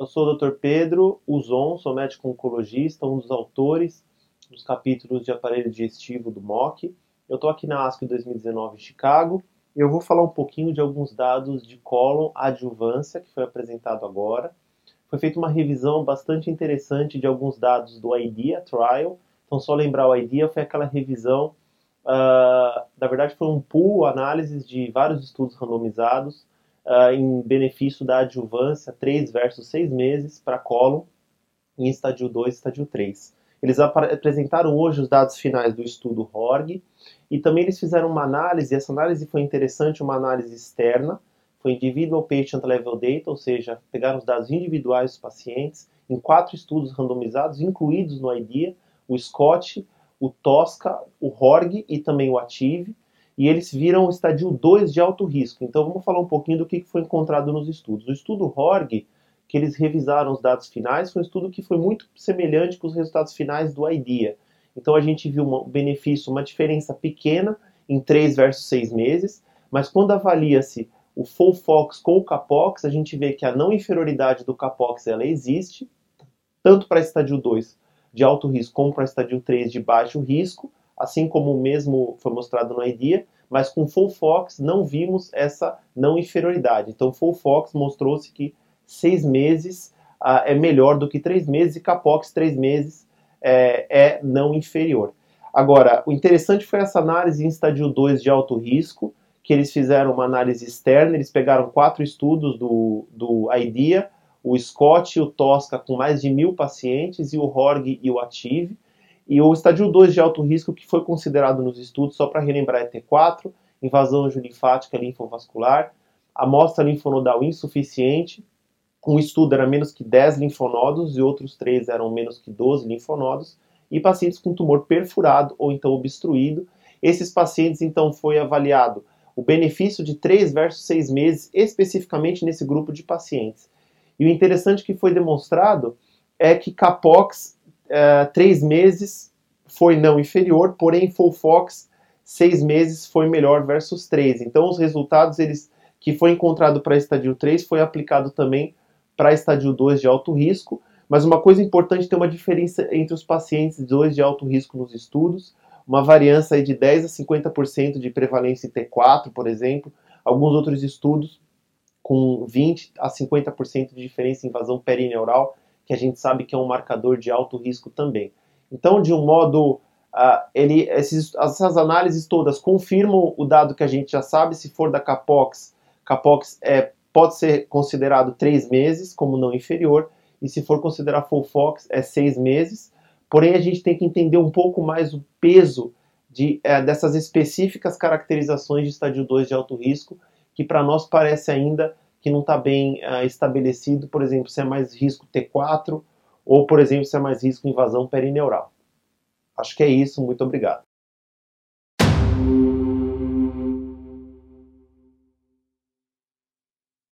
Eu sou o Dr. Pedro Uzon, sou médico oncologista, um dos autores dos capítulos de aparelho digestivo do MOC. Eu estou aqui na ASCO 2019 em Chicago e eu vou falar um pouquinho de alguns dados de cólon adjuvância que foi apresentado agora. Foi feita uma revisão bastante interessante de alguns dados do IDEA Trial. Então, só lembrar, o IDEA foi aquela revisão, uh, na verdade foi um pool, análise de vários estudos randomizados uh, em benefício da adjuvância 3 versus 6 meses para cólon em estadio 2 e estadio 3. Eles apresentaram hoje os dados finais do estudo HORG e também eles fizeram uma análise, essa análise foi interessante, uma análise externa, foi Individual Patient Level Data, ou seja, pegaram os dados individuais dos pacientes em quatro estudos randomizados, incluídos no IDEA, o SCOT, o TOSCA, o HORG e também o ATIVE, e eles viram o estadio 2 de alto risco. Então vamos falar um pouquinho do que foi encontrado nos estudos. O estudo HORG, que eles revisaram os dados finais, foi um estudo que foi muito semelhante com os resultados finais do IDEA. Então a gente viu um benefício, uma diferença pequena em 3 versus 6 meses, mas quando avalia-se o FOLFOX com o CAPOX, a gente vê que a não inferioridade do CAPOX ela existe, tanto para estadio 2 de alto risco como para estadio 3 de baixo risco, assim como o mesmo foi mostrado no IDEA, mas com Full Fox não vimos essa não inferioridade. Então, Full Fox mostrou-se que seis meses ah, é melhor do que três meses e Capox três meses é, é, não inferior. Agora, o interessante foi essa análise em estadio 2 de alto risco, que eles fizeram uma análise externa, eles pegaram quatro estudos do, do IDEA, o Scott e o Tosca com mais de mil pacientes, e o Horg e o Ative, e o estadio 2 de alto risco, que foi considerado nos estudos, só para relembrar, é T4, invasão linfática linfovascular, amostra linfonodal insuficiente, um estudo era menos que 10 linfonodos e outros três eram menos que 12 linfonodos, e pacientes com tumor perfurado ou então obstruído. Esses pacientes, então, foi avaliado o benefício de 3 versus 6 meses, especificamente nesse grupo de pacientes. E o interessante que foi demonstrado é que CAPOX uh, três meses foi não inferior, porém Full Fox seis meses foi melhor versus três. Então os resultados eles que foi encontrado para estadio 3 foi aplicado também para estadio 2 de alto risco, mas uma coisa importante tem uma diferença entre os pacientes 2 de alto risco nos estudos, uma variância de 10 a 50% de prevalência em T4, por exemplo, alguns outros estudos com 20 a 50% de diferença em invasão perineural, que a gente sabe que é um marcador de alto risco também. Então, de um modo, uh, ele, esses, essas análises todas confirmam o dado que a gente já sabe, se for da Capox, Capox é, pode ser considerado três meses como não inferior, e se for considerar Full Fox é seis meses. Porém, a gente tem que entender um pouco mais o peso de, é, dessas específicas caracterizações de estádio 2 de alto risco, que para nós parece ainda que não está bem ah, estabelecido, por exemplo, se é mais risco T4 ou, por exemplo, se é mais risco invasão perineural. Acho que é isso, muito obrigado.